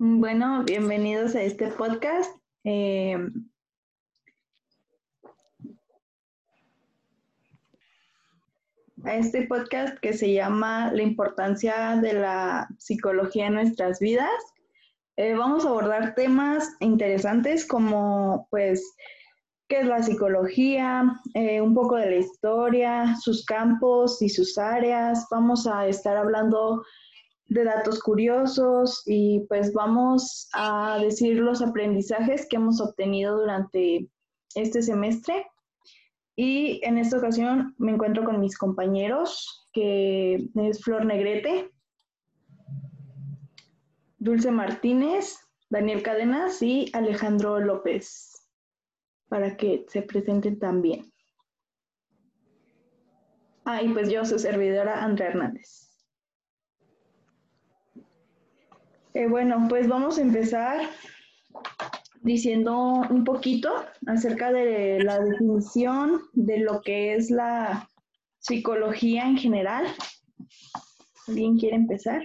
Bueno, bienvenidos a este podcast. Eh, a este podcast que se llama La importancia de la psicología en nuestras vidas. Eh, vamos a abordar temas interesantes como pues qué es la psicología, eh, un poco de la historia, sus campos y sus áreas. Vamos a estar hablando de datos curiosos y pues vamos a decir los aprendizajes que hemos obtenido durante este semestre. Y en esta ocasión me encuentro con mis compañeros, que es Flor Negrete, Dulce Martínez, Daniel Cadenas y Alejandro López, para que se presenten también. Ah, y pues yo, su servidora, Andrea Hernández. Eh, bueno, pues vamos a empezar diciendo un poquito acerca de la definición de lo que es la psicología en general. ¿Alguien quiere empezar?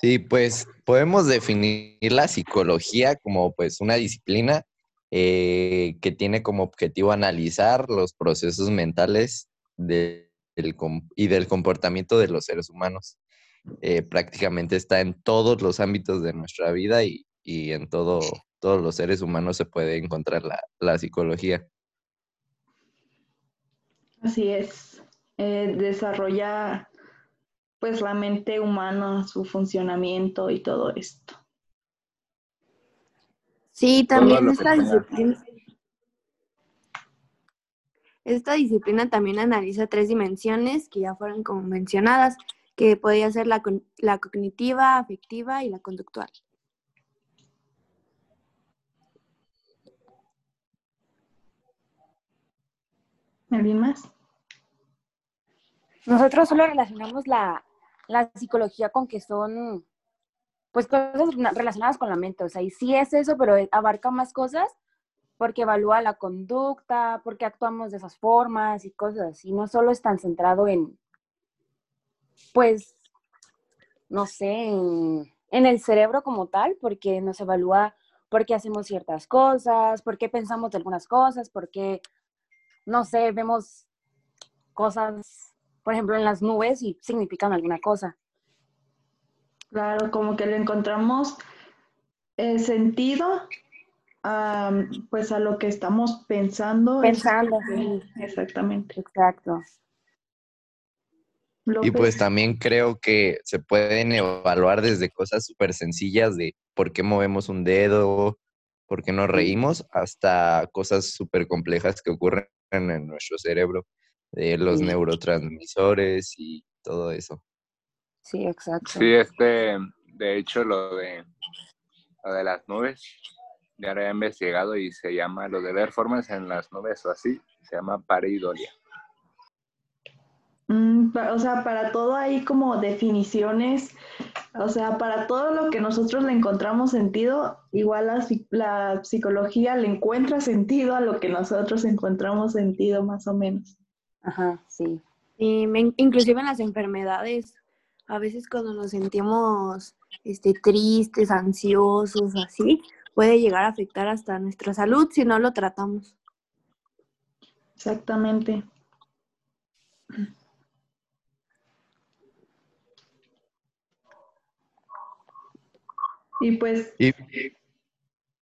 Sí, pues podemos definir la psicología como pues una disciplina eh, que tiene como objetivo analizar los procesos mentales de y del comportamiento de los seres humanos. Eh, prácticamente está en todos los ámbitos de nuestra vida y, en todo, todos los seres humanos se puede encontrar la, psicología. Así es. Eh, desarrolla pues la mente humana, su funcionamiento y todo esto. Sí, también esta disciplina, esta disciplina también analiza tres dimensiones que ya fueron como mencionadas, que podría ser la, la cognitiva, afectiva y la conductual. ¿Alguien más? Nosotros solo relacionamos la, la, psicología con que son, pues, cosas relacionadas con la mente. O sea, y sí es eso, pero abarca más cosas porque evalúa la conducta, porque actuamos de esas formas y cosas y No solo es tan centrado en, pues, no sé, en, el cerebro como tal, porque nos evalúa por qué hacemos ciertas cosas, por qué pensamos de algunas cosas, por qué, no sé, vemos cosas, por ejemplo, en las nubes y significan alguna cosa. Claro, como que le encontramos el sentido pues a lo que estamos pensando. Pensando, Exactamente. Exacto. Y pues también creo que se pueden evaluar desde cosas súper sencillas de por qué movemos un dedo, por qué nos reímos, hasta cosas súper complejas que ocurren en nuestro cerebro, de los neurotransmisores y todo eso. Sí, exacto. Sí, este, de hecho, lo de, lo de las nubes, ya lo he investigado y se llama lo de ver formas en las nubes o así, se llama pareidolia. Mm, o sea, para todo hay como definiciones, o sea, para todo lo que nosotros le encontramos sentido, igual la, la psicología le encuentra sentido a lo que nosotros encontramos sentido, más o menos. Ajá, sí. Y inclusive en las enfermedades, a veces cuando nos sentimos este, tristes, ansiosos, así, puede llegar a afectar hasta nuestra salud si no lo tratamos. Exactamente. Y pues...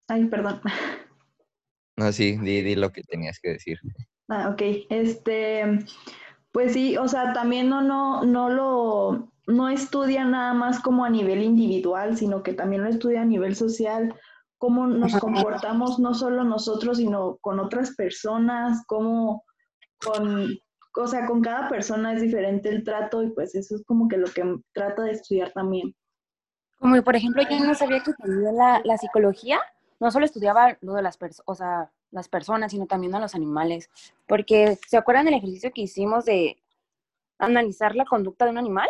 Ay, perdón. No, sí, di, di, lo que tenías que decir. Ah, ok. Este, pues sí, o sea, también no, no, no lo, no estudia nada más como a nivel individual, sino que también lo estudia a nivel social cómo nos comportamos no solo nosotros, sino con otras personas, cómo con, o sea, con cada persona es diferente el trato y pues eso es como que lo que trata de estudiar también. Como por ejemplo, yo no sabía que tenía la, la psicología, no solo estudiaba lo de las, personas, o sea, las personas, sino también a los animales, porque ¿se acuerdan del ejercicio que hicimos de analizar la conducta de un animal?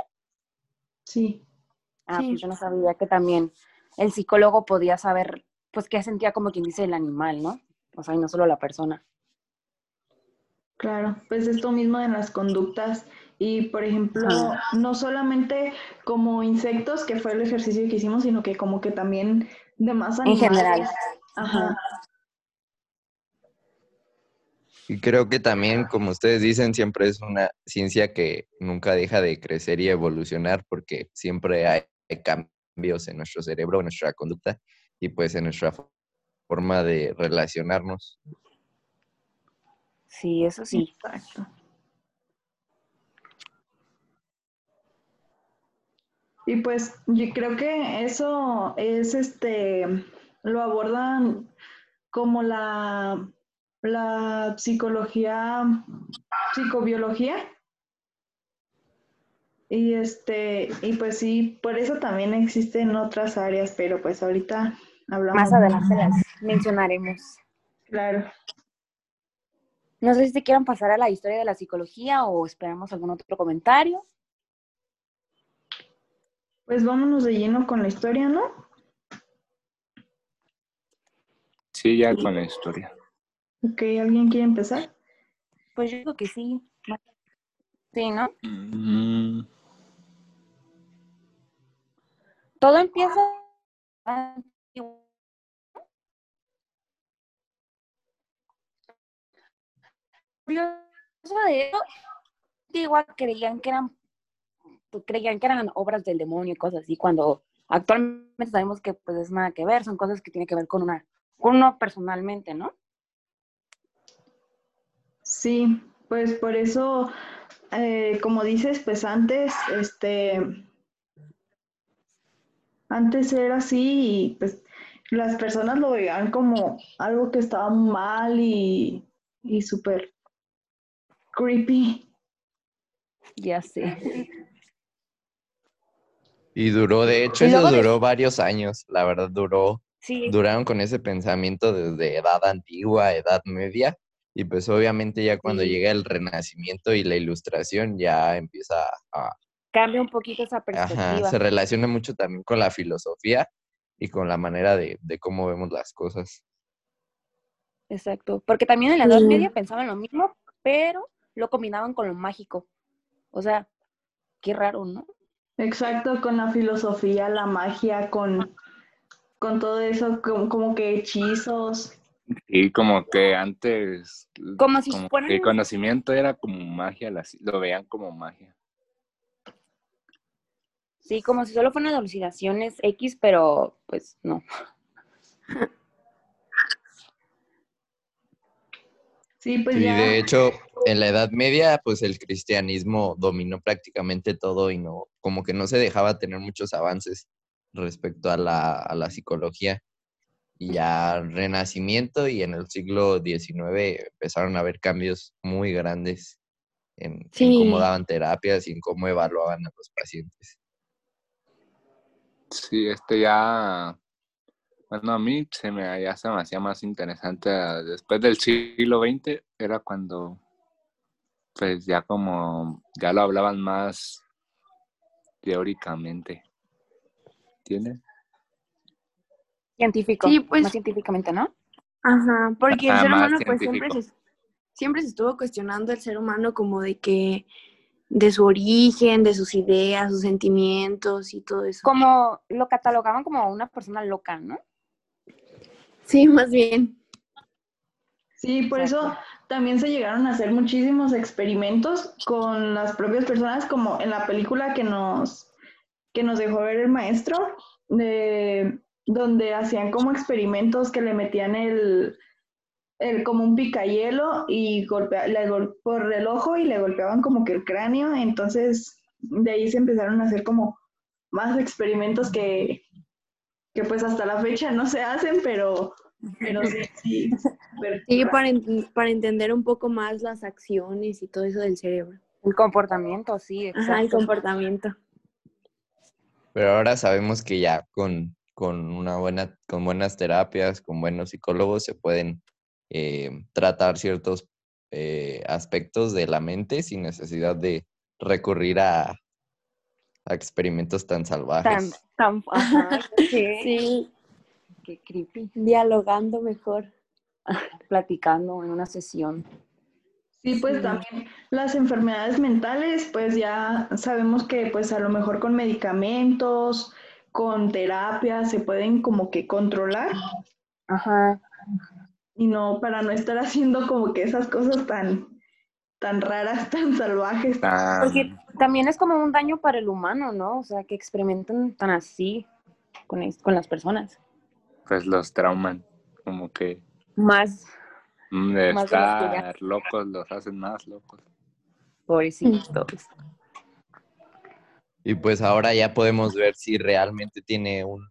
Sí. Ah, pues yo no sabía que también el psicólogo podía saber pues que sentía como quien dice el animal, ¿no? O sea, y no solo la persona. Claro, pues esto mismo de las conductas Y, por ejemplo, no solamente como insectos, que fue el ejercicio que hicimos, sino que como que también demás animales. En general. Ajá. Y creo que también, como ustedes dicen, siempre es una ciencia que nunca deja de crecer y evolucionar porque siempre hay cambios en nuestro cerebro, en nuestra conducta y pues en nuestra forma de relacionarnos. Sí, eso sí. Exacto. Y pues yo creo que eso es este, lo abordan como la, la psicología, psicobiología. Y este, y pues sí, por eso también existen otras áreas, pero pues ahorita hablamos. Más adelante las mencionaremos. Claro. No sé si te quieran pasar a la historia de la psicología o esperamos algún otro comentario. Pues vámonos de lleno con la historia, ¿no? Sí, ya con la historia. Ok, ¿alguien quiere empezar? Pues yo digo que sí. Sí, ¿no? Mm, Todo empieza. Curioso de eso, igual creían que eran pues, creían que eran obras del demonio y cosas así, cuando actualmente sabemos que pues es nada que ver, son cosas que tienen que ver con una, con uno personalmente, ¿no? Sí, pues por eso, eh, como dices, pues antes, este, antes era así y pues las personas lo veían como algo que estaba mal y, y súper creepy. Ya sé. Y duró, de hecho, eso de- duró varios años, la verdad, duró, Sí, duraron con ese pensamiento desde edad antigua, edad media, y pues obviamente ya cuando Sí. llega el renacimiento y la ilustración ya empieza a, cambia un poquito esa ajá, perspectiva. se relaciona mucho también con la filosofía y con la manera de, de cómo vemos las cosas. Exacto. Porque también en la Edad Sí. Media pensaban lo mismo, pero lo combinaban con lo mágico. O sea, qué raro, ¿no? Exacto, con la filosofía, la magia, con, con todo eso, como, como que hechizos. Y como que antes, Como si como fueran- que el conocimiento era como magia, lo veían como magia. Sí, como si solo fueran alucinaciones X, pero pues no. Sí, pues ya. de hecho, en la Edad Media, pues el cristianismo dominó prácticamente todo y no, como que no se dejaba tener muchos avances respecto a la, a la psicología. Y ya Renacimiento y en el siglo XIX empezaron a haber cambios muy grandes en, en cómo daban terapias y en cómo evaluaban a los pacientes. Sí, este ya, bueno, a mí se me, ya se me hacía más interesante ah, después del siglo XX, era cuando, pues ya como, ya lo hablaban más teóricamente. ¿Entiendes? Científico. Sí, pues- Más científicamente, ¿no? Ajá, porque el Ah, ser humano pues siempre se, siempre se estuvo cuestionando el ser humano como de que de su origen, de sus ideas, sus sentimientos y todo eso. Como lo catalogaban como una persona loca, ¿no? Sí, más bien. Sí, por eso también se llegaron a hacer muchísimos experimentos con las propias personas, como en la película que nos, que nos dejó ver el maestro, de, donde hacían como experimentos que le metían el, el como un picayelo y golpea, le gol- por el ojo y le golpeaban como que el cráneo, entonces de ahí se empezaron a hacer como más experimentos que, que pues hasta la fecha no se hacen, pero, pero sí, sí. para, para entender un poco más las acciones y todo eso del cerebro. El comportamiento, sí, Ajá, el exacto. comportamiento. Pero ahora sabemos que ya con, con una buena, con buenas terapias, con buenos psicólogos, se pueden eh, tratar ciertos eh, aspectos de la mente sin necesidad de recurrir a, a experimentos tan salvajes. tan, ajá, sí. Sí, Qué creepy. dialogando mejor. Platicando en una sesión. Sí, pues Sí. también las enfermedades mentales, pues ya sabemos que pues a lo mejor con medicamentos, con terapia se pueden como que controlar Ajá. y no para no estar haciendo como que esas cosas tan tan raras, tan salvajes. Porque también es como un daño para el humano, ¿no? O sea, que experimenten tan así con, con las personas. pues los trauman, como que Más mm, de Más estar locos los hacen más locos. pobrecitos. Y pues ahora ya podemos ver si realmente tiene un,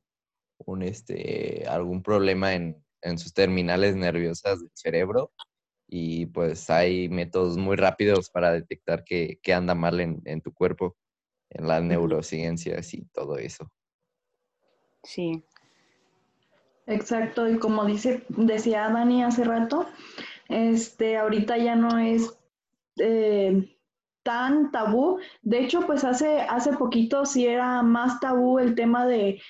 un este, algún problema en, en sus terminales nerviosas del cerebro. Y pues hay métodos muy rápidos para detectar qué, qué anda mal en, en tu cuerpo, en las neurociencias y todo eso. Sí. Exacto, y como dice, decía Dani hace rato, este, ahorita ya no es eh, tan tabú. De hecho, pues hace, hace poquito sí era más tabú el tema de,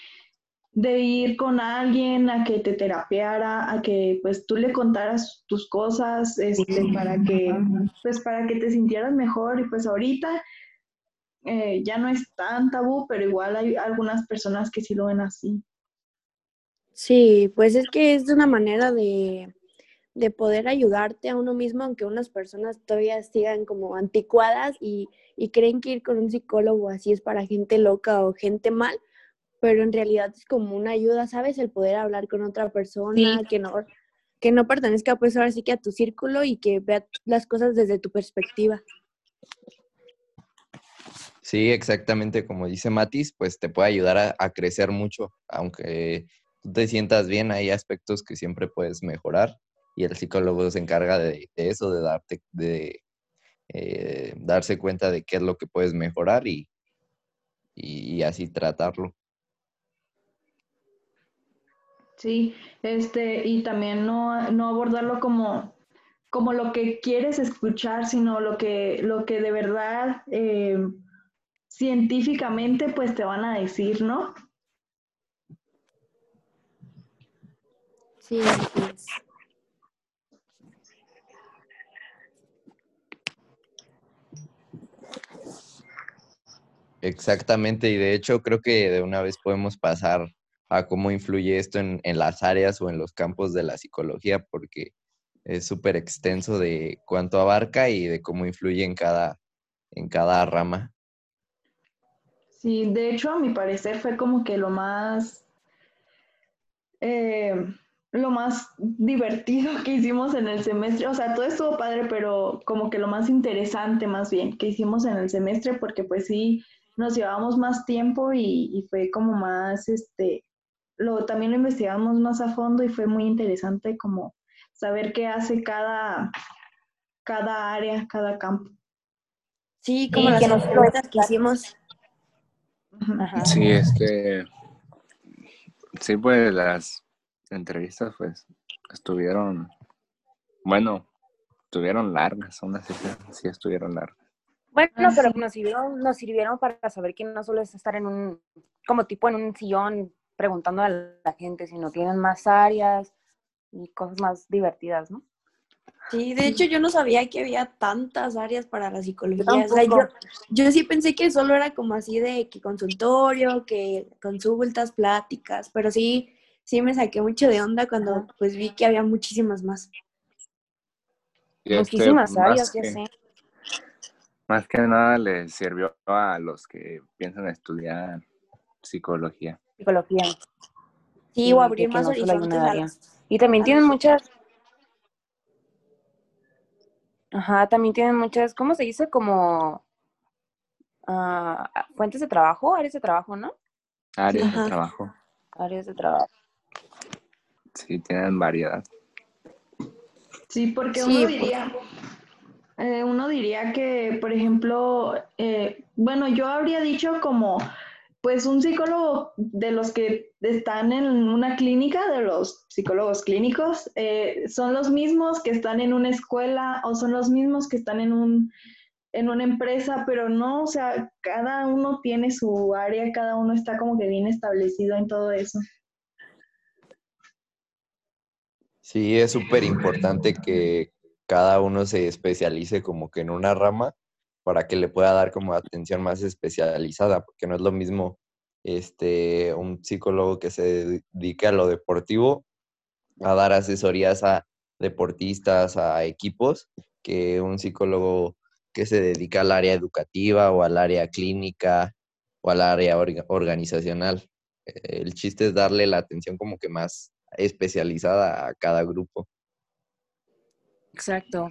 de ir con alguien a que te terapiara, a que pues tú le contaras tus cosas, este, para que, pues para que te sintieras mejor. Y pues ahorita eh, ya no es tan tabú, pero igual hay algunas personas que sí lo ven así. Sí, pues es que es una manera de, de poder ayudarte a uno mismo, aunque unas personas todavía sigan como anticuadas y, y creen que ir con un psicólogo así es para gente loca o gente mal, pero en realidad es como una ayuda, ¿sabes? El poder hablar con otra persona que no, que no pertenezca pues ahora sí que a tu círculo y que vea las cosas desde tu perspectiva. Sí, exactamente como dice Matis, pues te puede ayudar a, a crecer mucho, aunque tú te sientas bien, hay aspectos que siempre puedes mejorar y el psicólogo se encarga de, de eso, de darte, de eh, darse cuenta de qué es lo que puedes mejorar y, y, y así tratarlo. Sí, este, y también no, no abordarlo como, como lo que quieres escuchar, sino lo que, lo que de verdad eh, científicamente pues te van a decir, ¿no? Sí, así es. Exactamente, y de hecho creo que de una vez podemos pasar a cómo influye esto en, en las áreas o en los campos de la psicología, porque es súper extenso de cuánto abarca y de cómo influye en cada, en cada rama. Sí, de hecho, a mi parecer fue como que lo más, eh, lo más divertido que hicimos en el semestre. O sea, todo estuvo padre, pero como que lo más interesante más bien que hicimos en el semestre, porque pues sí, nos llevamos más tiempo y, y fue como más, este, lo, también lo investigamos más a fondo y fue muy interesante como saber qué hace cada, cada área, cada campo. Sí, como Sí, las que nos- entrevistas que hicimos. Ajá. Sí, este, sí, pues las entrevistas, pues, estuvieron, bueno, estuvieron largas, aún así, sí estuvieron largas. Bueno, Ah, pero nos sirvieron, nos sirvieron para saber que no solo es estar en un, como tipo en un sillón preguntando a la gente, sino tienen más áreas y cosas más divertidas, ¿no? Sí, de hecho yo no sabía que había tantas áreas para la psicología. Yo O sea, yo, tampoco. yo sí pensé que solo era como así de que consultorio, que consultas, pláticas, pero sí, sí me saqué mucho de onda cuando pues vi que había muchísimas más. Este, Muchísimas áreas, ya que- sé. Más que nada les sirvió a los que piensan estudiar psicología. Psicología. Sí, o abrir más no horizontes área. Y también tienen muchas. Ajá, también tienen muchas, ¿cómo se dice? Como ah, fuentes de trabajo, áreas de trabajo, ¿no? Áreas Ajá. de trabajo. Áreas de trabajo. Sí, tienen variedad. Sí, porque Sí, uno pues. diría, eh, uno diría que, por ejemplo, eh, bueno, yo habría dicho como, pues un psicólogo de los que están en una clínica, de los psicólogos clínicos, eh, son los mismos que están en una escuela o son los mismos que están en un, en una empresa, pero no, o sea, cada uno tiene su área, cada uno está como que bien establecido en todo eso. Sí, es súper importante que, cada uno se especialice como que en una rama para que le pueda dar como atención más especializada, porque no es lo mismo este, un psicólogo que se dedique a lo deportivo a dar asesorías a deportistas, a equipos, que un psicólogo que se dedica al área educativa o al área clínica o al área organizacional. El chiste es darle la atención como que más especializada a cada grupo. Exacto.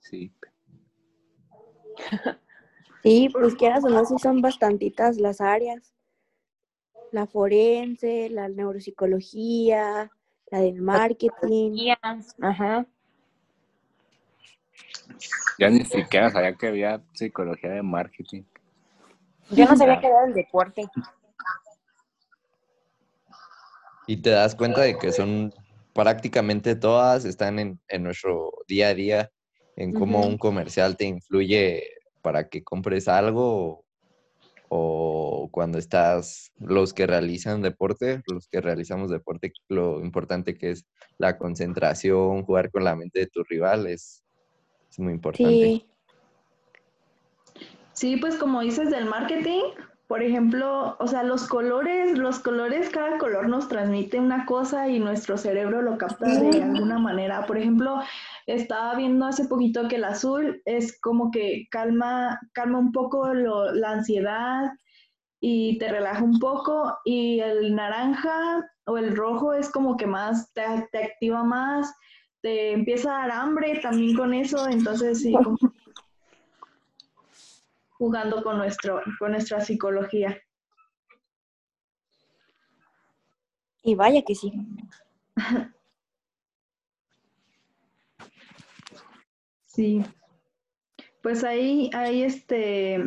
Sí. Sí, pues quieras o no, sí son bastantitas las áreas. La forense, la neuropsicología, la del marketing. Ajá. Ya ni siquiera sabía que había psicología de marketing. Yo no sabía que era el deporte. Y te das cuenta de que son prácticamente todas, están en, en nuestro día a día, en cómo un comercial te influye para que compres algo o cuando estás, los que realizan deporte, los que realizamos deporte, lo importante que es la concentración, jugar con la mente de tu rival es, es muy importante. Sí, Sí, pues como dices del marketing, por ejemplo, o sea, los colores, los colores, cada color nos transmite una cosa y nuestro cerebro lo capta de alguna manera. Por ejemplo, estaba viendo hace poquito que el azul es como que calma, calma un poco lo- la ansiedad y te relaja un poco y el naranja o el rojo es como que más, te, te activa más, te empieza a dar hambre también con eso, entonces sí, como jugando con, nuestro, con nuestra psicología. y vaya que sí. Sí. Pues ahí, ahí este,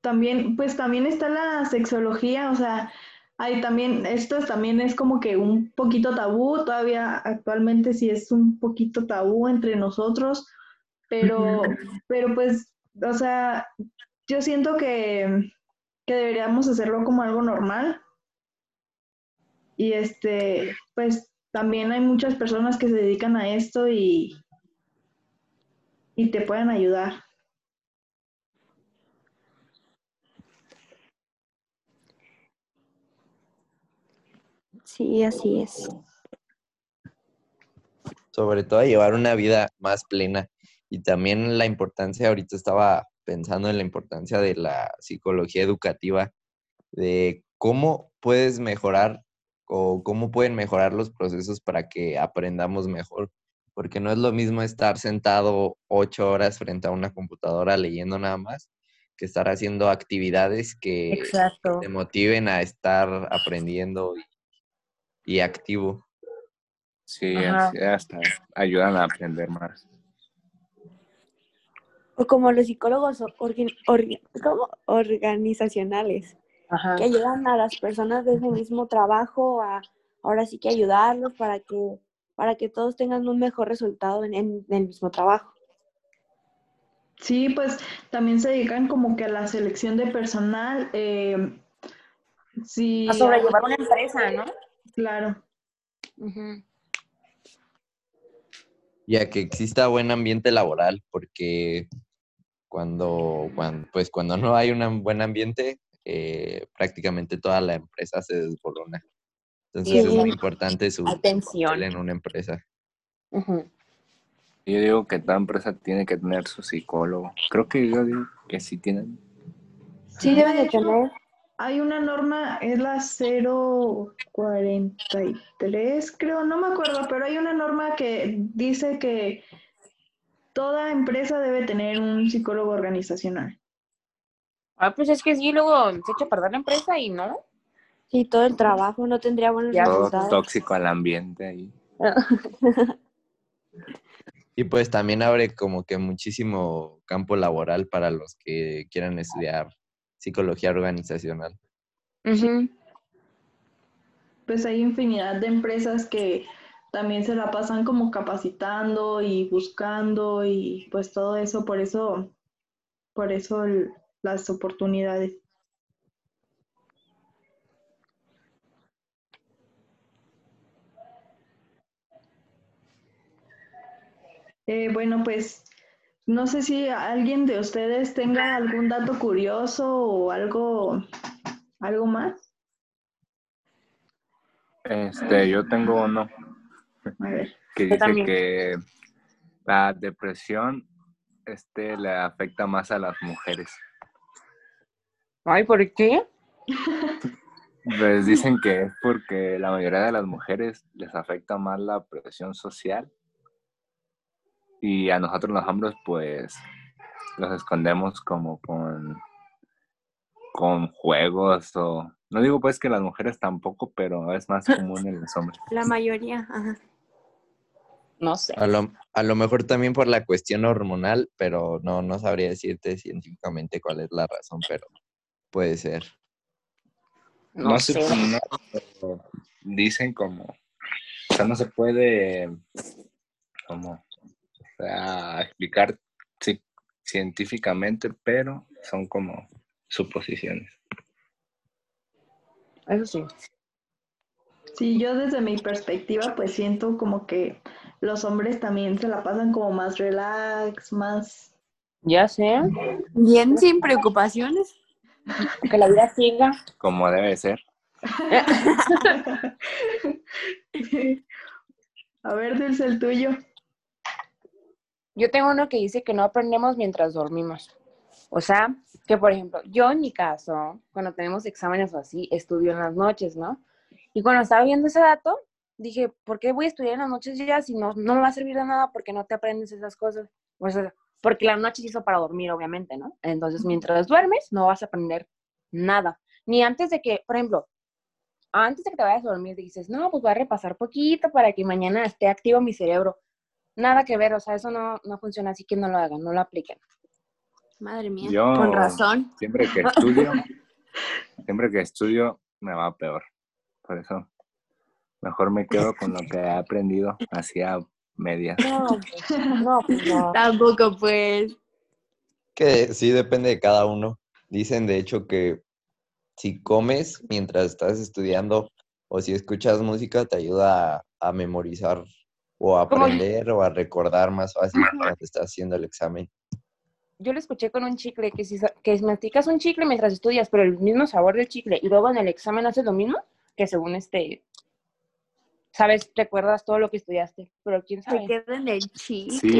también, pues también está la sexología, o sea, hay también, esto es- también es como que un poquito tabú, todavía actualmente sí es un poquito tabú entre nosotros, pero, pero pues, o sea, yo siento que, que deberíamos hacerlo como algo normal. Y este, pues también hay muchas personas que se dedican a esto y, y te pueden ayudar. Sí, así es. sobre todo a llevar una vida más plena. Y también la importancia, ahorita estaba pensando en la importancia de la psicología educativa, de cómo puedes mejorar o cómo pueden mejorar los procesos para que aprendamos mejor. Porque no es lo mismo estar sentado ocho horas frente a una computadora leyendo nada más, que estar haciendo actividades que Exacto. te motiven a estar aprendiendo y, y activo. Sí, Ajá. hasta ayudan a aprender más. O como los psicólogos ¿cómo? organizacionales, Ajá. que ayudan a las personas de ese mismo trabajo a ahora sí que ayudarlos para que, para que todos tengan un mejor resultado en, en el mismo trabajo. Sí, pues también se dedican como que a la selección de personal. eh, sí, A sobrellevar una empresa, ¿no? claro. Y a que exista buen ambiente laboral, porque cuando, cuando, pues cuando no hay un buen ambiente, eh, prácticamente toda la empresa se desborona. Entonces Sí. es muy importante su Atención. papel en una empresa. Yo digo que toda empresa tiene que tener su psicólogo. Creo que yo digo que sí tienen. Sí, deben de tener. Hay una norma, es la 043, creo, no me acuerdo, pero hay una norma que dice que toda empresa debe tener un psicólogo organizacional. Ah, pues es que sí, luego se echa a perder la empresa y no. Sí, todo el trabajo no tendría buenos Ya, Todo resultados. tóxico al ambiente ahí. Y pues también abre como que muchísimo campo laboral para los que quieran estudiar psicología organizacional. Pues hay infinidad de empresas que también se la pasan como capacitando y buscando y pues todo eso, por eso, por eso el- las oportunidades. Eh, bueno, pues no sé si alguien de ustedes tenga algún dato curioso o algo, algo más. Este, yo tengo uno A ver. que dice que la depresión este, le afecta más a las mujeres. Ay, ¿por qué? Pues dicen que es porque la mayoría de las mujeres les afecta más la presión social y a nosotros los hombres pues los escondemos como con, con juegos o... No digo pues que las mujeres tampoco, pero es más común en los hombres. La mayoría, ajá. No sé. A lo, a lo mejor también por la cuestión hormonal, pero no, no sabría decirte científicamente cuál es la razón, pero puede ser. No, sé. no, pero dicen como, o sea, no se puede como, sea, explicar ci- científicamente, pero son como suposiciones. Eso sí. Sí, yo desde mi perspectiva, pues siento como que los hombres también se la pasan como más relax, más... Ya sé. Bien sin preocupaciones. Que la vida siga. Como debe ser. A ver, Dulce, el tuyo. Yo tengo uno que dice que no aprendemos mientras dormimos. O sea, que por ejemplo, yo en mi caso, cuando tenemos exámenes o así, estudio en las noches, ¿no? Y cuando estaba viendo ese dato, dije, ¿por qué voy a estudiar en las noches ya si no, no me va a servir de nada porque no te aprendes esas cosas? O sea, porque la noche se hizo para dormir, obviamente, ¿no? Entonces, mientras duermes, no vas a aprender nada. Ni antes de que, por ejemplo, antes de que te vayas a dormir, dices, no, pues voy a repasar poquito para que mañana esté activo mi cerebro. Nada que ver, o sea, eso no, no funciona así que no lo hagan, no lo apliquen. Madre mía. Yo Con razón. siempre que estudio, siempre que estudio me va peor. Por eso mejor me quedo con lo que he aprendido hacia medias. No, no, pues no. Tampoco, pues. Que sí depende de cada uno. Dicen de hecho que si comes mientras estás estudiando o si escuchas música te ayuda a, a memorizar o a aprender o a recordar más fácil cuando estás haciendo el examen. Yo lo escuché con un chicle, que si que masticas un chicle mientras estudias, pero el mismo sabor del chicle, y luego en el examen haces lo mismo, que según este, sabes, recuerdas todo lo que estudiaste, pero quién Se sabe. queda en el chicle. Sí,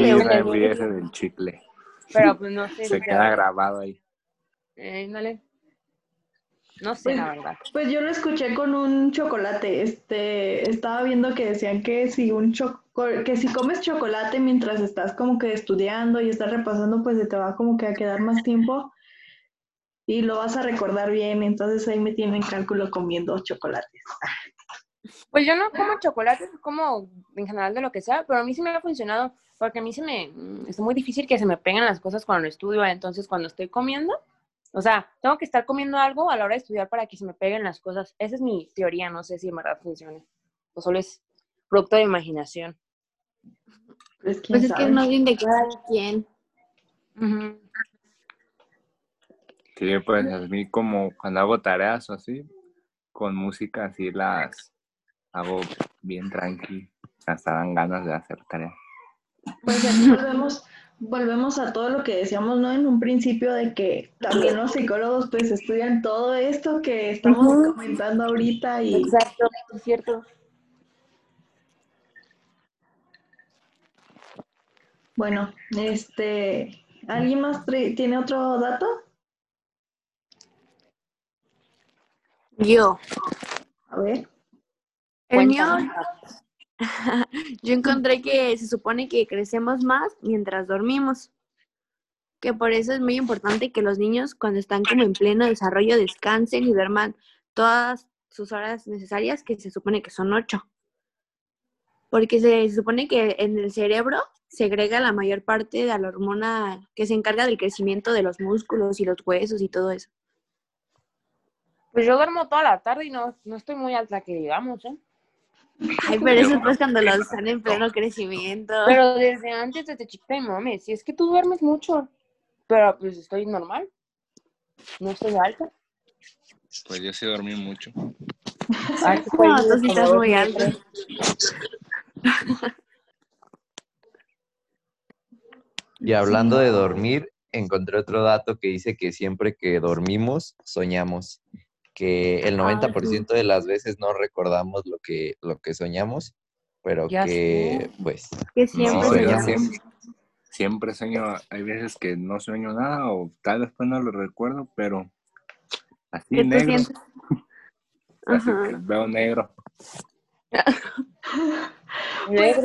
vi ese del chicle. Pero pues no sé. Se queda grabado ahí. eh, dale. No sé, Pues- la verdad. Pues yo lo escuché con un chocolate. Este, estaba viendo que decían que si un choco- que si comes chocolate mientras estás como que estudiando y estás repasando, pues se te va como que a quedar más tiempo y lo vas a recordar bien. Entonces ahí me tienen cálculo comiendo chocolates. Pues yo no como chocolate, como en general de lo que sea, pero a mí sí me ha funcionado, porque a mí se me, mm, es muy difícil que se me peguen las cosas cuando estudio, entonces cuando estoy comiendo, o sea, tengo que estar comiendo algo a la hora de estudiar para que se me peguen las cosas. Esa es mi teoría, no sé si en verdad funcione. O solo es producto de imaginación. Pues, quién Pues es que es más bien de cada quien. Sí, pues a mí como cuando hago tareas o así, con música así las hago bien tranqui. Hasta dan ganas de hacer tareas. Pues aquí volvemos, volvemos a todo lo que decíamos, ¿no? En un principio de que también los psicólogos pues estudian todo esto que estamos comentando ahorita y Exacto, es cierto. Bueno, este, ¿alguien más tiene otro dato? Yo. A ver. El mío, yo encontré que se supone que crecemos más mientras dormimos. Que por eso es muy importante que los niños cuando están como en pleno desarrollo descansen y duerman todas sus horas necesarias, que se supone que son ocho. Porque se supone que en el cerebro segrega la mayor parte de la hormona que se encarga del crecimiento de los músculos y los huesos y todo eso. Pues yo duermo toda la tarde y no, no estoy muy alta que digamos, ¿eh? Ay, pero eso es pues cuando los están en pleno crecimiento. Pero desde antes, desde chiquita, mi mamá me decía, es que tú duermes mucho. Pero pues estoy normal. No estoy alta. Pues yo sí dormí mucho. Ay, No, feliz, tú sí estás muy alta. Y hablando de dormir, encontré otro dato que dice que siempre que dormimos, soñamos. Que el Ah, 90% de las veces no recordamos lo que, lo que soñamos, pero Ya que, pues, Que siempre soñamos. siempre, siempre sueño, hay veces que no sueño nada o tal vez pues no lo recuerdo, pero así ¿Qué te negro, así que veo negro. Pues,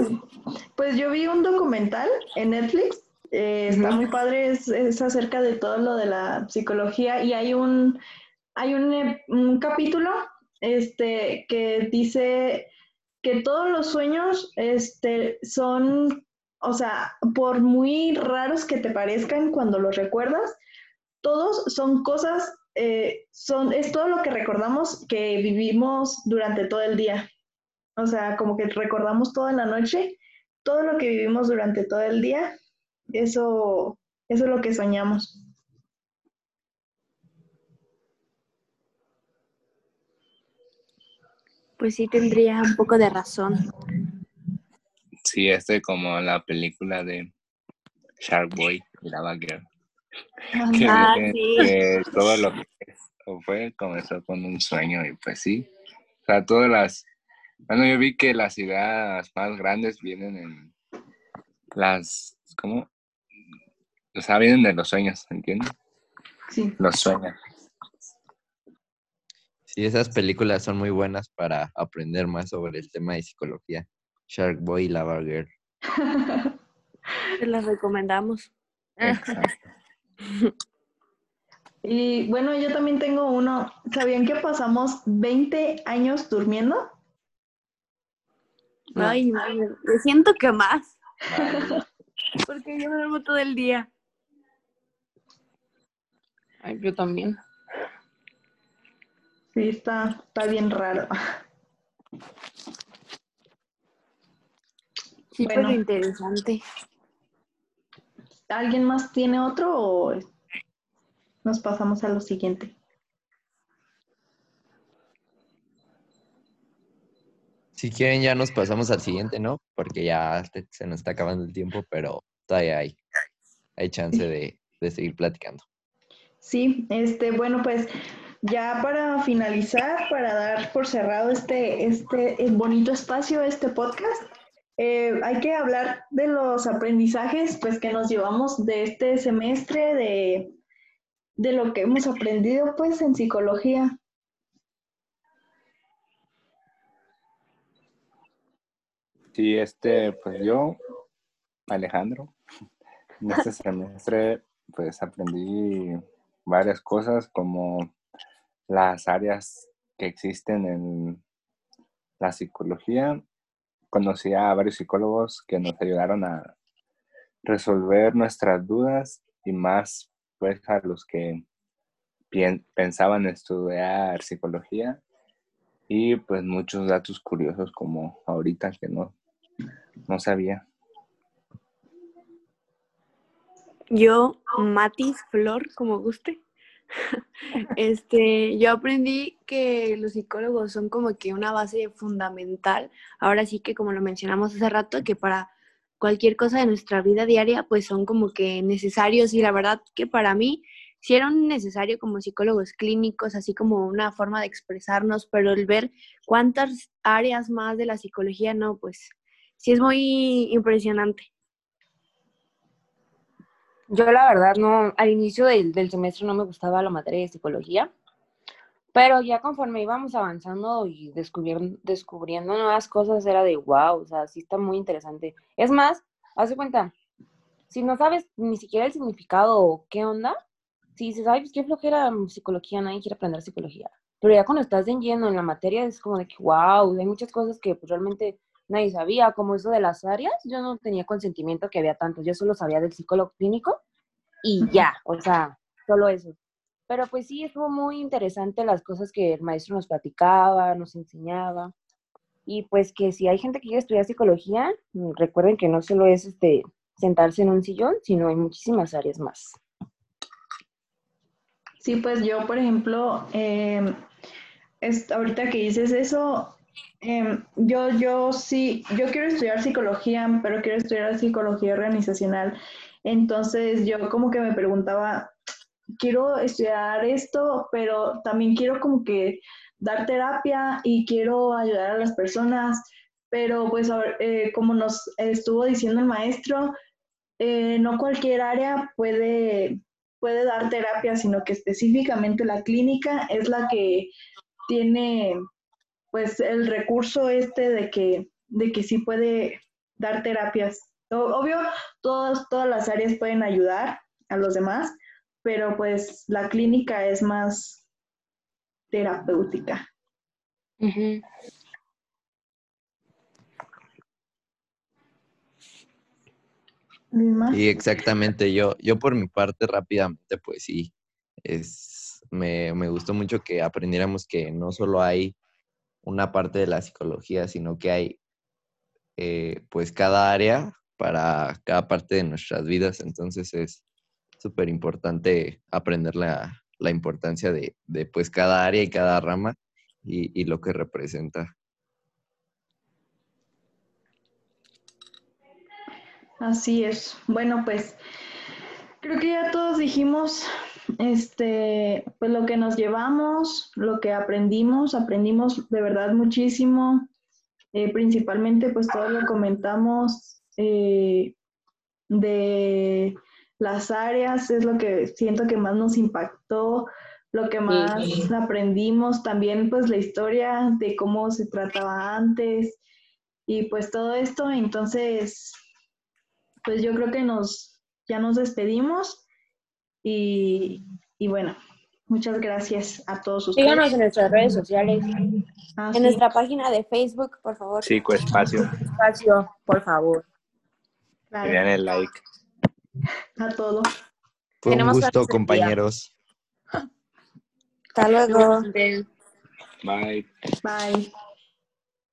pues yo vi un documental en Netflix, eh, está muy padre, es, es acerca de todo lo de la psicología y hay un, hay un, eh, un capítulo este, que dice que todos los sueños este, son, o sea, por muy raros que te parezcan cuando los recuerdas, todos son cosas, eh, son, es todo lo que recordamos que vivimos durante todo el día. O sea, como que recordamos toda la noche, todo lo que vivimos durante todo el día, eso, eso es lo que soñamos. Pues sí tendría un poco de razón. Sí, este como la película de Shark Boy y Lava Girl. Que, Ah, sí. que todo lo que fue comenzó con un sueño y pues sí. O sea, todas las... Bueno, yo vi que las ideas más grandes vienen en las... ¿Cómo? O sea, vienen de los sueños, ¿entiendes? Sí. Los sueños. sí, esas películas son muy buenas para aprender más sobre el tema de psicología. Shark Boy y Lava Girl. Te las recomendamos. Exacto. Y bueno, yo también tengo uno. ¿Sabían que pasamos 20 años durmiendo? No. Ay, no, me siento que más. Porque yo me duermo todo el día. Ay, yo también. Sí, está, está bien raro. Sí, Bueno. pero interesante. ¿Alguien más tiene otro o nos pasamos a lo siguiente? Si quieren, ya nos pasamos al siguiente, ¿no? Porque ya se nos está acabando el tiempo, pero todavía hay, hay chance de, de seguir platicando. Sí, este, bueno, pues ya para finalizar, para dar por cerrado este, este eh, bonito espacio, este podcast, eh, hay que hablar de los aprendizajes pues, que nos llevamos de este semestre, de, de lo que hemos aprendido pues en psicología. Sí, este, pues yo, Alejandro, en este semestre, pues aprendí varias cosas como las áreas que existen en la psicología. Conocí a varios psicólogos que nos ayudaron a resolver nuestras dudas y más, pues, a los que pensaban estudiar psicología y pues muchos datos curiosos como ahorita que no, no sabía. Yo, Matis, Flor, como guste. Este, yo aprendí que los psicólogos son como que una base fundamental. Ahora sí que como lo mencionamos hace rato, que para cualquier cosa de nuestra vida diaria, pues son como que necesarios y la verdad que para mí sí eran necesario como psicólogos clínicos, así como una forma de expresarnos, pero el ver cuántas áreas más de la psicología, no, pues sí es muy impresionante. Yo la verdad no, al inicio del, semestre no me gustaba la materia de psicología, pero ya conforme íbamos avanzando y descubriendo, nuevas cosas era de wow, o sea, sí está muy interesante. Es más, haz de cuenta, si no sabes ni siquiera el significado o qué onda, si se sabe, pues qué flojera psicología, nadie quiere aprender psicología. Pero ya cuando estás en en la materia es como de que wow, hay muchas cosas que pues realmente nadie sabía, como eso de las áreas, yo no tenía consentimiento que había tantos, yo solo sabía del psicólogo clínico y ya, o sea, solo eso. Pero pues sí, estuvo muy interesante las cosas que el maestro nos platicaba, nos enseñaba. Y pues que si hay gente que quiere estudiar psicología, mm, recuerden que no solo es este sentarse en un sillón, sino hay muchísimas áreas más. Sí, pues yo, por ejemplo, em, es- ahorita que dices eso, em, yo, yo sí, yo quiero estudiar psicología, pero quiero estudiar psicología organizacional. Entonces yo como que me preguntaba, quiero estudiar esto, pero también quiero como que dar terapia y quiero ayudar a las personas, pero pues eh, como nos estuvo diciendo el maestro, eh, no cualquier área puede, puede dar terapia, sino que específicamente la clínica es la que tiene pues el recurso este de que, de que sí puede dar terapias. Obvio, todas, todas las áreas pueden ayudar a los demás, pero pues la clínica es más terapéutica. Y exactamente, yo, yo por mi parte rápidamente, pues sí, es, me, me gustó mucho que aprendiéramos que no solo hay una parte de la psicología, sino que hay eh, pues cada área para cada parte de nuestras vidas. Entonces es súper importante aprender la, importancia de, de, pues cada área y cada rama y lo que representa. Así es. Bueno, pues creo que ya todos dijimos este, pues lo que nos llevamos, lo que aprendimos, aprendimos de verdad muchísimo. Eh, principalmente, pues todo lo comentamos eh, de las áreas, es lo que siento que más nos impactó, lo que más aprendimos, también pues la historia de cómo se trataba antes y pues todo esto. Entonces, pues yo creo que nos, ya nos despedimos y, bueno, muchas gracias a todos ustedes. Síganos en nuestras redes sociales, ah, en nuestra página de Facebook, por favor. Chico Espacio. Espacio, por favor. Que den el like. A todo. Fue un gusto, compañeros. Hasta luego. Bye. Bye.